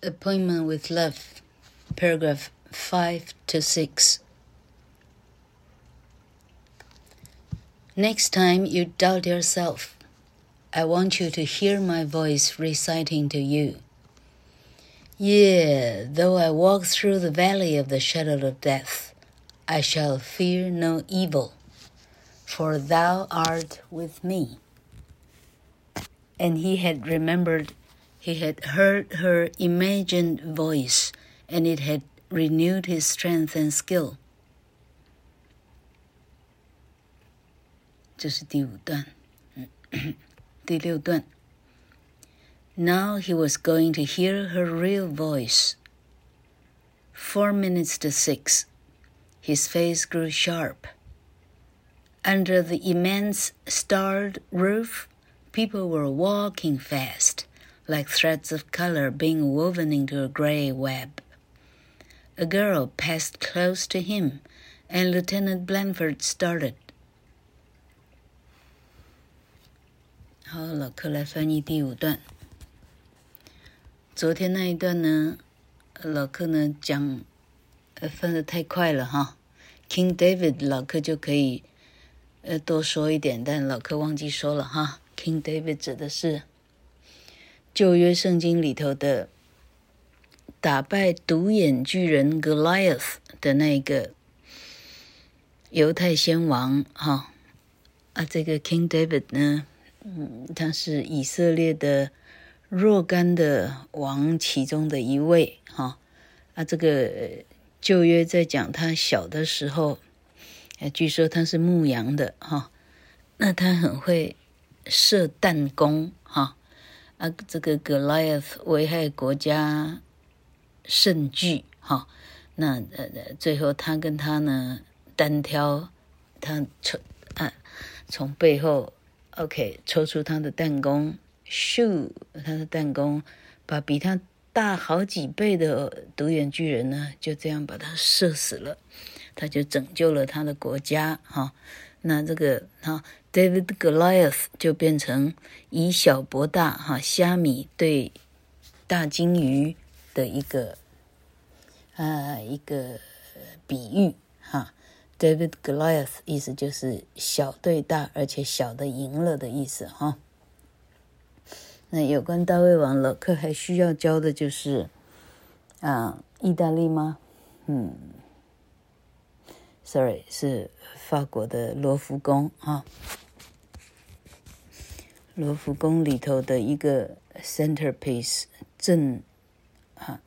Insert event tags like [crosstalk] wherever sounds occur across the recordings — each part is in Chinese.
Appointment with Love, paragraph 5 to 6. Next time you doubt yourself, I want you to hear my voice reciting to you. Yea, though I walk through the valley of the shadow of death, I shall fear no evil, for thou art with me. And he had remembered he had heard her imagined voice, and it had renewed his strength and skill. 这是第五段，第六段。Now he [coughs] was going to hear her real voice. Four minutes to six. His face grew sharp. Under the immense starred roof, people were walking fast Like threads of color being woven into a gray web. A girl passed close to him, and Lieutenant Blanford started. 好，老柯来翻译第五段。昨天那一段呢，老柯呢讲，呃，翻得太快了哈。King David 老柯就可以，呃，多说一点，但老柯忘记说了哈。King David 指的是。旧约圣经里头的打败独眼巨人 Goliath 的那个犹太先王，哈啊，这个 King David 呢，嗯，他是以色列的若干的王其中的一位，哈啊，这个旧约在讲他小的时候，据说他是牧羊的，哈，那他很会射弹弓，啊，这个 Goliath 危害国家甚巨，哈，那呃最后他跟他呢单挑，他抽啊从背后，OK 抽出他的弹弓，shoot 他的弹弓，把比他大好几倍的独眼巨人呢就这样把他射死了，他就拯救了他的国家，哈，那这个哈。David Goliath 就变成以小博大哈，虾米对大鲸鱼的一个啊一个比喻哈。David Goliath 意思就是小对大，而且小的赢了的意思哈。那有关大卫王，老课还需要教的就是啊，意大利吗？嗯，Sorry 是。法国的罗浮宫啊，罗浮宫里头的一个 centerpiece 镇啊，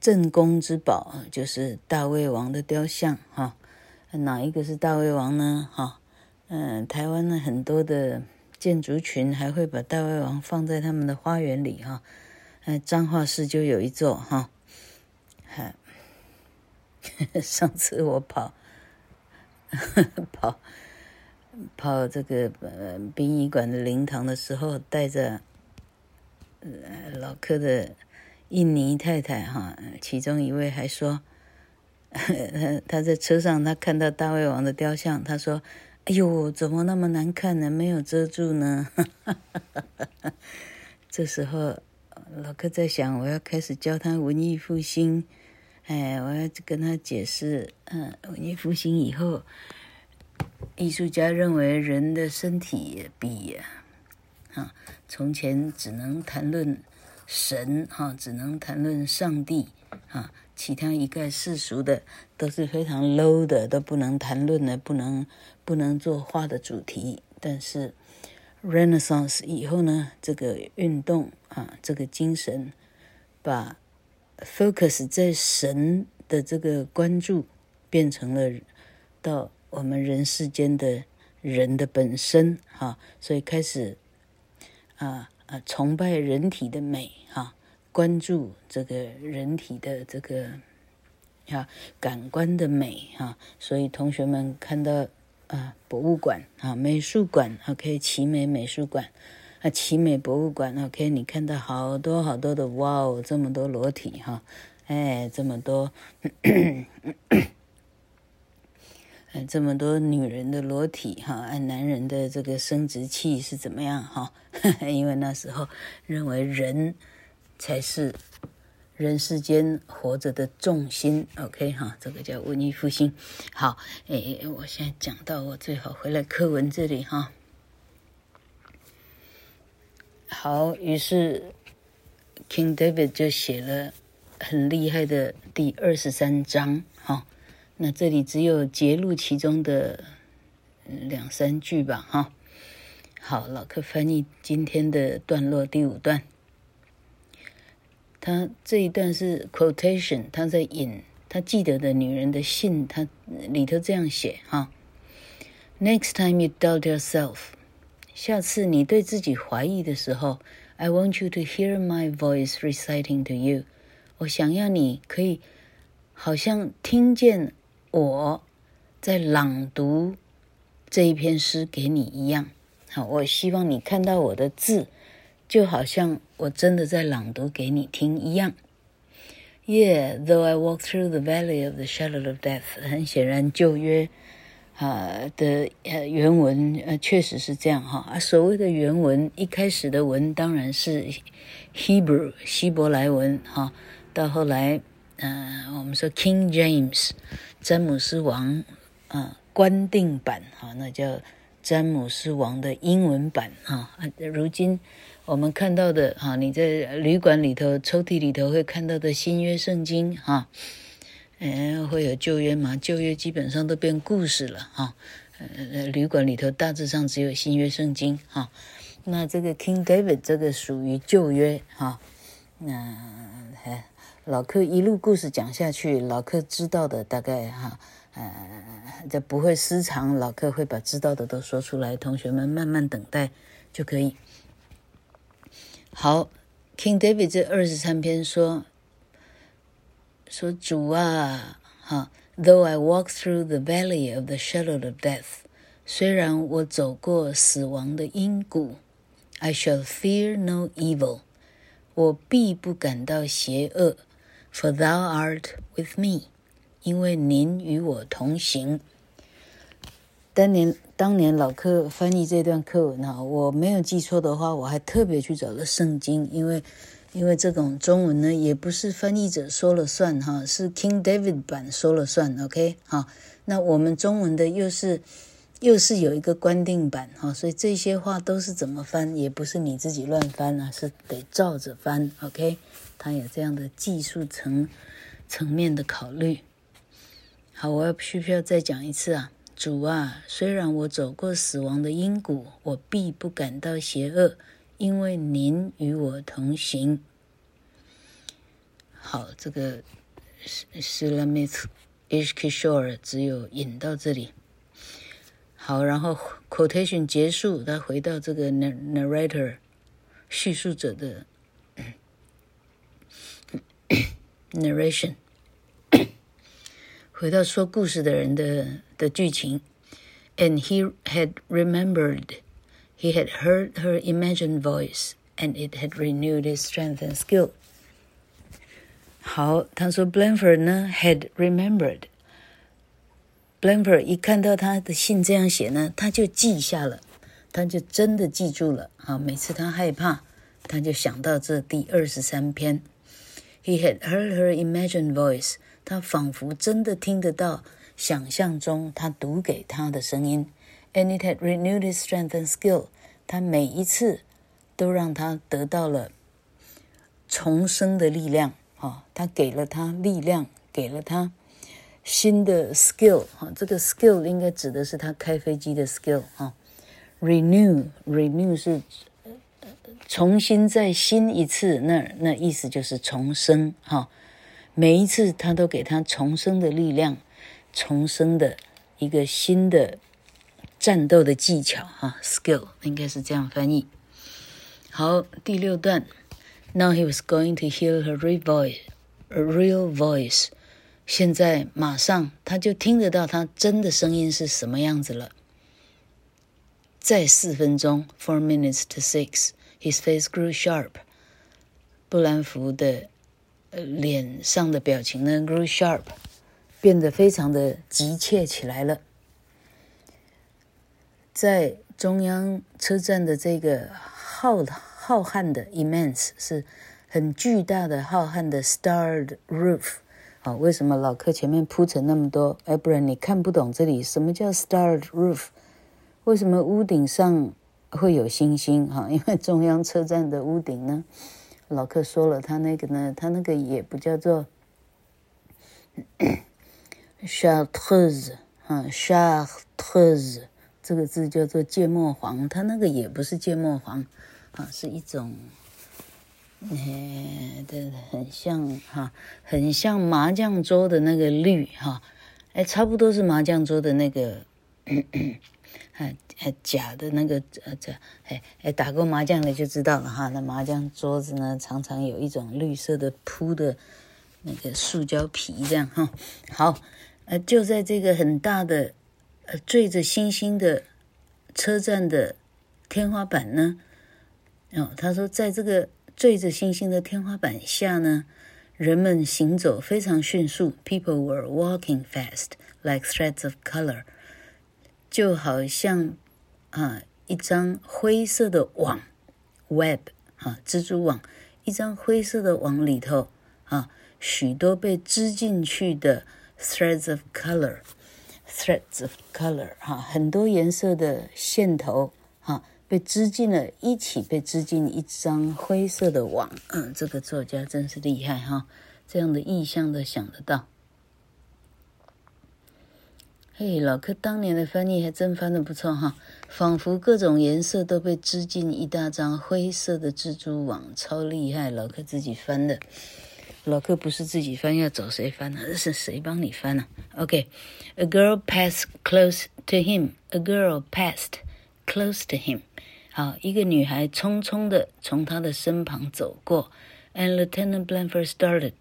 镇宫之宝就是大卫王的雕像哈。哪一个是大卫王呢？哈，嗯，台湾的很多的建筑群还会把大卫王放在他们的花园里哈。嗯，彰化市就有一座哈。[laughs] 上次我跑。[laughs] 跑跑这个呃殡仪馆的灵堂的时候，带着呃老柯的印尼太太哈，其中一位还说，他 [laughs] 他在车上他看到大胃王的雕像，他说：“哎呦，怎么那么难看呢？没有遮住呢。[laughs] ”这时候老柯在想，我要开始教他文艺复兴。哎，我要跟他解释，嗯，文艺复兴以后，艺术家认为人的身体也比啊，从前只能谈论神哈，只能谈论上帝啊，其他一概世俗的都是非常 low 的，都不能谈论的，不能不能做画的主题。但是 Renaissance 以后呢，这个运动啊，这个精神把。Focus 在神的这个关注，变成了到我们人世间的人的本身哈，所以开始啊啊崇拜人体的美哈，关注这个人体的这个啊感官的美哈，所以同学们看到啊博物馆啊美术馆啊可以奇美美术馆。啊，奇美博物馆，OK，你看到好多好多的，哇哦，这么多裸体哈，哎，这么多，嗯，这么多女人的裸体哈，按男人的这个生殖器是怎么样哈？[laughs] 因为那时候认为人才是人世间活着的重心。OK 哈，这个叫文艺复兴。好，哎，我现在讲到我最好回来课文这里哈。好，于是 King David 就写了很厉害的第二十三章哈。那这里只有节录其中的两三句吧哈。好，老克翻译今天的段落第五段。他这一段是 quotation，他在引他记得的女人的信，他里头这样写哈。Next time you doubt yourself，下次你对自己怀疑的时候，I want you to hear my voice reciting to you。我想要你可以好像听见我在朗读这一篇诗给你一样。好，我希望你看到我的字，就好像我真的在朗读给你听一样。Yeah, though I walk through the valley of the shadow of death，很显然旧约啊的呃原文呃确实是这样哈啊。所谓的原文，一开始的文当然是 Hebrew 希伯来文哈，到后来嗯、呃、我们说 King James 詹姆斯王啊官订版哈，那叫。詹姆斯王的英文版啊，如今我们看到的哈，你在旅馆里头抽屉里头会看到的新约圣经哈，嗯，会有旧约吗？旧约基本上都变故事了哈，呃，旅馆里头大致上只有新约圣经哈。那这个 King David 这个属于旧约哈，那老客一路故事讲下去，老客知道的大概哈。呃，这不会私藏，老客会把知道的都说出来，同学们慢慢等待就可以。好，King David 这二十三篇说说主啊，哈，Though I walk through the valley of the shadow of death，虽然我走过死亡的阴谷，I shall fear no evil，我必不感到邪恶，For thou art with me。因为您与我同行。当年当年老克翻译这段课文哈，我没有记错的话，我还特别去找了圣经，因为因为这种中文呢，也不是翻译者说了算哈，是 King David 版说了算，OK 哈。那我们中文的又是又是有一个官定版哈，所以这些话都是怎么翻，也不是你自己乱翻啊，是得照着翻，OK。他有这样的技术层层面的考虑。好，我要需不需要再讲一次啊？主啊，虽然我走过死亡的阴谷，我必不感到邪恶，因为您与我同行。好，这个 Shulamith Eshkishor 只有引到这里。好，然后 quotation 结束，他回到这个 narrator 叙述者的 narration。回到说故事的人的的剧情，and he had remembered, he had heard her imagined voice, and it had renewed his strength and skill. 好，他说 Blanford 呢 had remembered. Blanford 一看到他的信这样写呢，他就记下了，他就真的记住了。啊，每次他害怕，他就想到这第二十三篇。He had heard her imagined voice. 他仿佛真的听得到想象中他读给他的声音，and it had renewed his strength and skill。 他每一次都让他得到了重生的力量，哈，他给了他力量，给了他新的 skill，哈，这个 skill 应该指的是他开飞机的 skill，哈，renew，renew 是重新再新一次，那那意思就是重生，哈。每一次，他都给他重生的力量，重生的一个新的战斗的技巧，哈，skill 应该是这样翻译。好，第六段，Now he was going to hear her real voice, a real voice。现在马上他就听得到他真的声音是什么样子了。再四分钟，four minutes to six，his face grew sharp。布兰福的。脸上的表情呢，grew sharp，变得非常的急切起来了。 在中央车站的这个浩浩瀚的 immense 是很巨大的浩瀚的 starred roof。啊，为什么老客前面铺成那么多？哎，不然你看不懂这里什么叫 starred roof？为什么屋顶上会有星星？哈，因为中央车站的屋顶呢，老客说了，他那个呢，他那个也不叫做 [coughs] chartreuse，啊，chartreuse 这个字叫做芥末黄，它那个也不是芥末黄，啊，是一种。哎，对，很像哈，很像麻将桌的那个绿哈，哎，差不多是麻将桌的那个，哎哎，假的那个呃这，哎哎，打过麻将的就知道了哈。那麻将桌子呢，常常有一种绿色的铺的那个塑胶皮这样哈。好，呃，就在这个很大的呃缀着星星的车站的天花板呢，哦，他说在这个。缀着星星的天花板下呢，人们行走非常迅速。People were walking fast, like threads of color，就好像啊一张灰色的网，web 啊蜘蛛网，一张灰色的网里头啊许多被织进去的 threads of color Threads of color 哈、很多颜色的线头哈。被织进了一起，被织进一张灰色的网。嗯，这个作家真是厉害哈，这样的意象都想得到。嘿，老柯当年的翻译还真翻得不错哈，仿佛各种颜色都被织进一大张灰色的蜘蛛网，超厉害！老柯自己翻的，老客不是自己翻，要找谁翻呢？是谁帮你翻呢？OK，a girl passed close to him. A girl passed close to him. 好，一个女孩匆匆地从他的身旁走过，and Lieutenant Blanford started，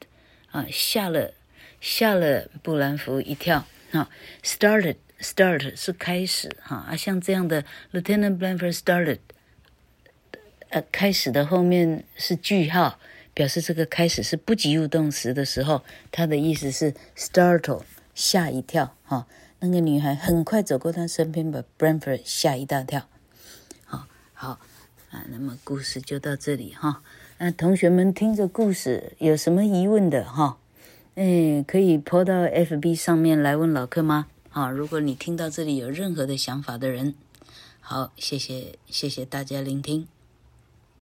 啊，吓了吓了布兰福一跳。啊，started，start 是开始，哈啊，像这样的 Lieutenant Blanford started，呃，开始的后面是句号，表示这个开始是不及物动词的时候，它的意思是 startle，吓一跳，哈，那个女孩很快走过他身边，把 Branford 吓一大跳。好好啊，那么故事就到这里哈。那同学们听着故事有什么疑问的哈？哎，可以 po 到 FB 上面来问老客吗？好，如果你听到这里有任何的想法的人，好，谢谢谢谢大家聆听。